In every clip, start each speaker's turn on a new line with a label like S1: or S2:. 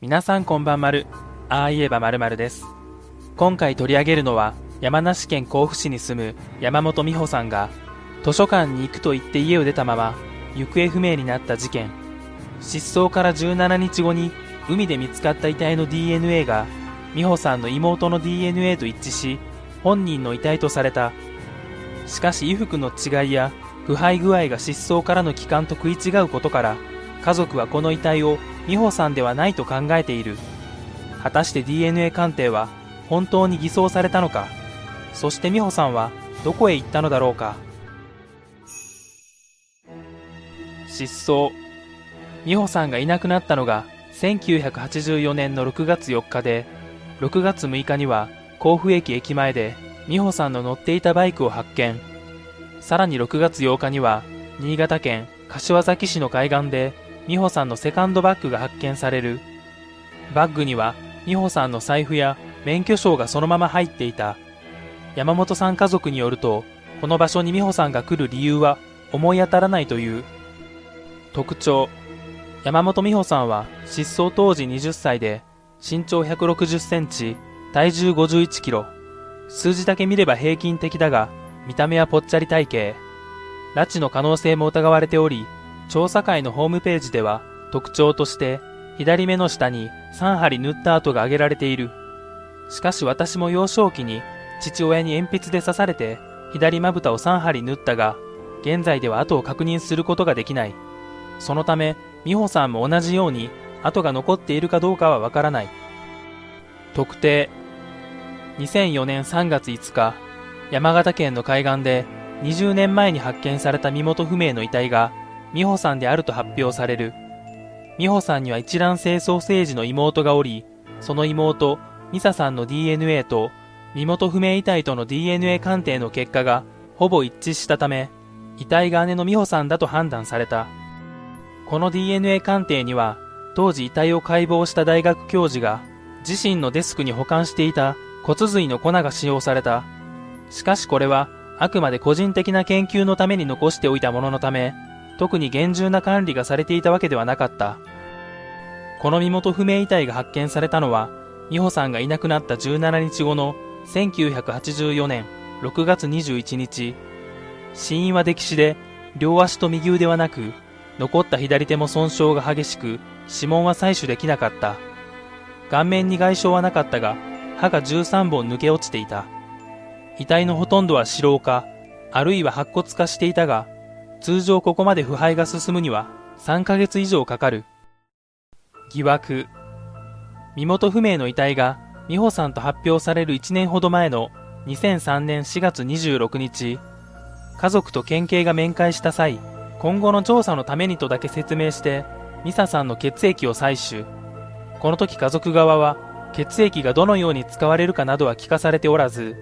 S1: 皆さんこんばんまる。ああ言えばまるまるです。今回取り上げるのは、山梨県甲府市に住む山本美穂さんが、図書館に行くと言って家を出たまま、行方不明になった事件。失踪から17日後に、海で見つかった遺体の DNA が、美穂さんの妹の DNA と一致し、本人の遺体とされた。しかし衣服の違いや、腐敗具合が失踪からの期間と食い違うことから、家族はこの遺体を美穂さんではないと考えている。果たして DNA 鑑定は本当に偽装されたのか？そして美穂さんはどこへ行ったのだろうか？失踪。美穂さんがいなくなったのが1984年の6月4日で6月6日には甲府駅駅前で美穂さんの乗っていたバイクを発見。さらに6月8日には新潟県柏崎市の海岸で美穂さんのセカンドバッグが発見される。バッグには美穂さんの財布や免許証がそのまま入っていた。山本さん家族によるとこの場所に美穂さんが来る理由は思い当たらないという。特徴山本美穂さんは失踪当時20歳で身長160センチ体重51キロ。数字だけ見れば平均的だが見た目はぽっちゃり体型。拉致の可能性も疑われており調査会のホームページでは特徴として左目の下に3針塗った跡が挙げられている。しかし私も幼少期に父親に鉛筆で刺されて左まぶたを3針縫ったが現在では跡を確認することができない。そのため美穂さんも同じように跡が残っているかどうかはわからない。特定2004年3月5日山形県の海岸で20年前に発見された身元不明の遺体が美穂さんであると発表される。美穂さんには一卵性ソーセージの妹がおりその妹美沙さんの DNA と身元不明遺体との DNA 鑑定の結果がほぼ一致したため遺体が姉の美穂さんだと判断された。この DNA 鑑定には当時遺体を解剖した大学教授が自身のデスクに保管していた骨髄の粉が使用された。しかしこれはあくまで個人的な研究のために残しておいたもののため特に厳重な管理がされていたわけではなかった。この身元不明遺体が発見されたのは美穂さんがいなくなった17日後の1984年6月21日。死因は溺死で両足と右腕はなく残った左手も損傷が激しく指紋は採取できなかった。顔面に外傷はなかったが歯が13本抜け落ちていた。遺体のほとんどは死老化あるいは白骨化していたが通常ここまで腐敗が進むには3ヶ月以上かかる。疑惑。身元不明の遺体が美穂さんと発表される1年ほど前の2003年4月26日家族と県警が面会した際今後の調査のためにとだけ説明して美沙さんの血液を採取。この時家族側は血液がどのように使われるかなどは聞かされておらず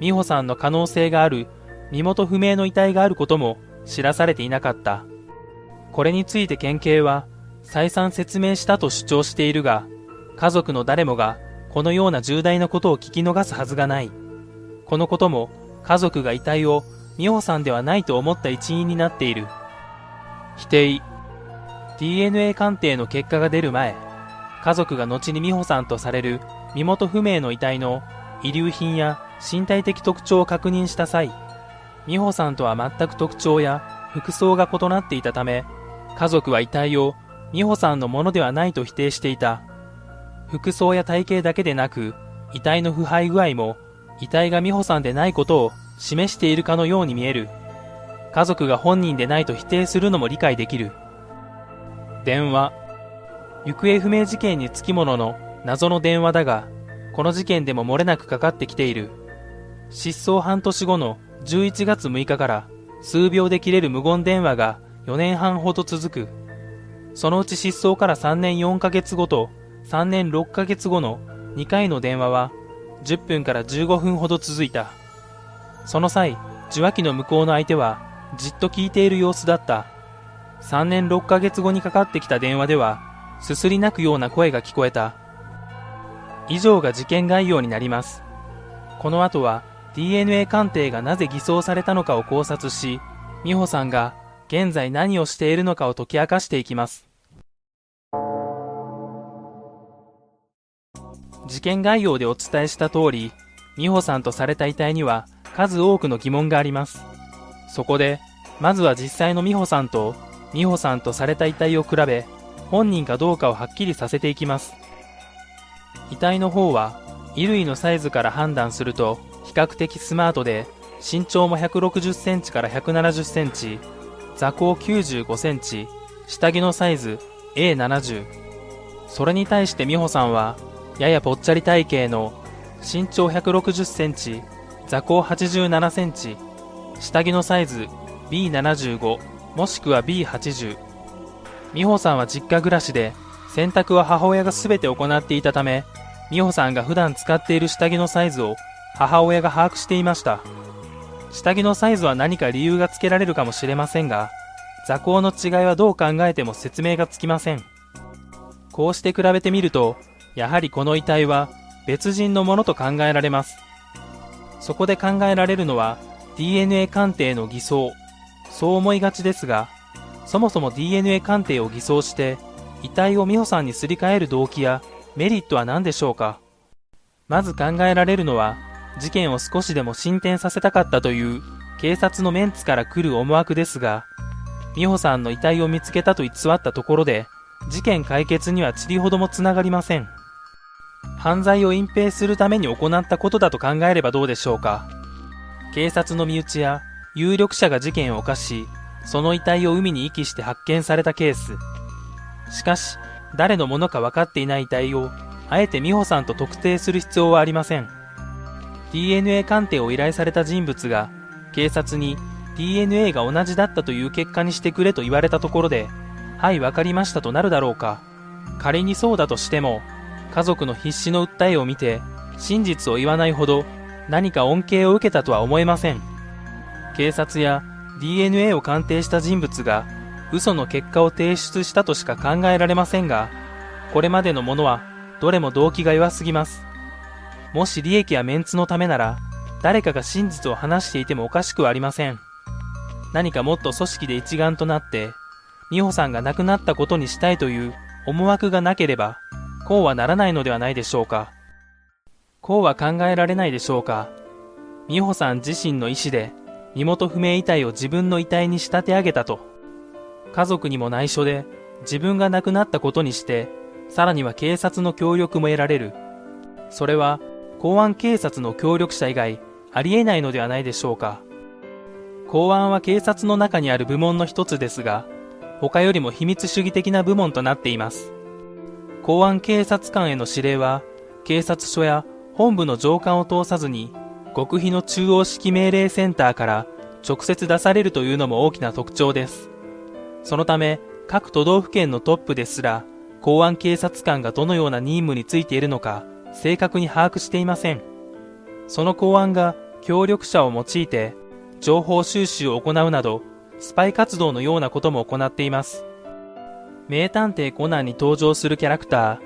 S1: 美穂さんの可能性がある身元不明の遺体があることも知らされていなかった。これについて県警は再三説明したと主張しているが家族の誰もがこのような重大なことを聞き逃すはずがない。このことも家族が遺体を美穂さんではないと思った一因になっている。否定。DNA 鑑定の結果が出る前家族が後に美穂さんとされる身元不明の遺体の遺留品や身体的特徴を確認した際美穂さんとは全く特徴や服装が異なっていたため家族は遺体を美穂さんのものではないと否定していた。服装や体型だけでなく遺体の腐敗具合も遺体が美穂さんでないことを示しているかのように見える。家族が本人でないと否定するのも理解できる。電話。行方不明事件につきものの謎の電話だがこの事件でも漏れなくかかってきている。失踪半年後の11月6日から数秒で切れる無言電話が4年半ほど続く。そのうち失踪から3年4ヶ月後と3年6ヶ月後の2回の電話は10分から15分ほど続いた。その際受話器の向こうの相手はじっと聞いている様子だった。3年6ヶ月後にかかってきた電話ではすすり泣くような声が聞こえた。以上が事件概要になります。この後は DNA 鑑定がなぜ偽装されたのかを考察し美穂さんが現在何をしているのかを解き明かしていきます事件概要でお伝えした通り、美穂さんとされた遺体には数多くの疑問があります。そこで、まずは実際の美穂さんと美穂さんとされた遺体を比べ、本人かどうかをはっきりさせていきます。遺体の方は、衣類のサイズから判断すると、比較的スマートで、身長も160センチから170センチ、座高95センチ、下着のサイズ A70。それに対して美穂さんは、ややぽっちゃり体型の身長160センチ、座高87センチ、下着のサイズ B75 もしくは B80。美穂さんは実家暮らしで、洗濯は母親が全て行っていたため、美穂さんが普段使っている下着のサイズを母親が把握していました。下着のサイズは何か理由がつけられるかもしれませんが、座高の違いはどう考えても説明がつきません。こうして比べてみると、やはりこの遺体は別人のものと考えられます。そこで考えられるのは DNA 鑑定の偽装。そう思いがちですが、そもそも DNA 鑑定を偽装して遺体を美穂さんにすり替える動機やメリットは何でしょうかまず考えられるのは事件を少しでも進展させたかったという警察のメンツから来る思惑ですが、美穂さんの遺体を見つけたと偽ったところで事件解決には塵ほどもつながりません。犯罪を隠蔽するために行ったことだと考えればどうでしょうか。警察の身内や有力者が事件を犯し、その遺体を海に遺棄して発見されたケース。しかし、誰のものか分かっていない遺体を、あえて美穂さんと特定する必要はありません。DNA 鑑定を依頼された人物が、警察に DNA が同じだったという結果にしてくれと言われたところで、はい、わかりましたとなるだろうか。仮にそうだとしても、家族の必死の訴えを見て、真実を言わないほど何か恩恵を受けたとは思えません。警察や DNA を鑑定した人物が嘘の結果を提出したとしか考えられませんが、これまでのものはどれも動機が弱すぎます。もし利益やメンツのためなら、誰かが真実を話していてもおかしくはありません。何かもっと組織で一丸となって、美穂さんが亡くなったことにしたいという思惑がなければ、こうはならないのではないでしょうか。こうは考えられないでしょうか。美穂さん自身の意思で身元不明遺体を自分の遺体に仕立て上げたと。家族にも内緒で自分が亡くなったことにして、さらには警察の協力も得られる。それは公安警察の協力者以外ありえないのではないでしょうか。公安は警察の中にある部門の一つですが、他よりも秘密主義的な部門となっています。公安警察官への指令は、警察署や本部の上官を通さずに、極秘の中央式命令センターから直接出されるというのも大きな特徴です。そのため、各都道府県のトップですら、公安警察官がどのような任務についているのか、正確に把握していません。その公安が協力者を用いて、情報収集を行うなど、スパイ活動のようなことも行っています。名探偵コナンに登場するキャラクター、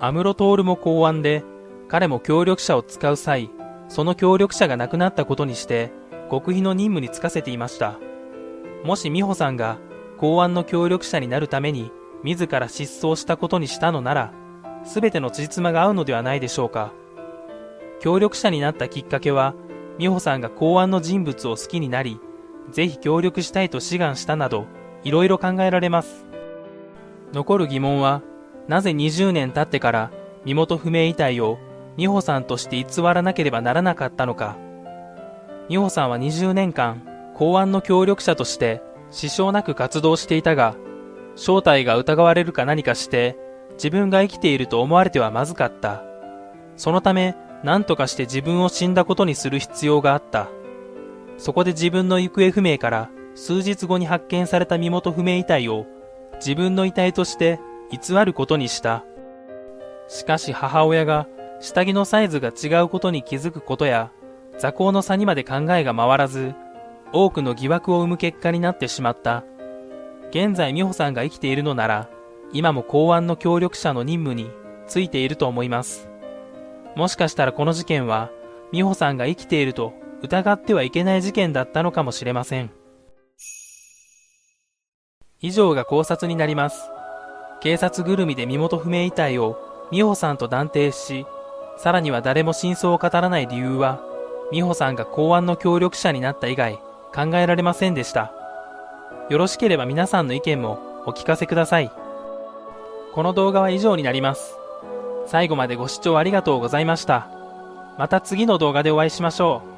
S1: アムロトールも公安で、彼も協力者を使う際、その協力者が亡くなったことにして、極秘の任務に就かせていました。もし美穂さんが公安の協力者になるために自ら失踪したことにしたのなら、すべての辻褄が合うのではないでしょうか。協力者になったきっかけは、美穂さんが公安の人物を好きになり、ぜひ協力したいと志願したなど、いろいろ考えられます。残る疑問は、なぜ20年経ってから身元不明遺体を美穂さんとして偽らなければならなかったのか。美穂さんは20年間、公安の協力者として支障なく活動していたが、正体が疑われるか何かして、自分が生きていると思われてはまずかった。そのため、何とかして自分を死んだことにする必要があった。そこで自分の行方不明から数日後に発見された身元不明遺体を自分の遺体として偽ることにした。しかし母親が下着のサイズが違うことに気づくことや座高の差にまで考えが回らず多くの疑惑を生む結果になってしまった。現在美穂さんが生きているのなら今も公安の協力者の任務についていると思います。もしかしたらこの事件は美穂さんが生きていると疑ってはいけない事件だったのかもしれません。以上が考察になります。警察ぐるみで身元不明遺体を美穂さんと断定し、さらには誰も真相を語らない理由は、美穂さんが公安の協力者になった以外考えられませんでした。よろしければ皆さんの意見もお聞かせください。この動画は以上になります。最後までご視聴ありがとうございました。また次の動画でお会いしましょう。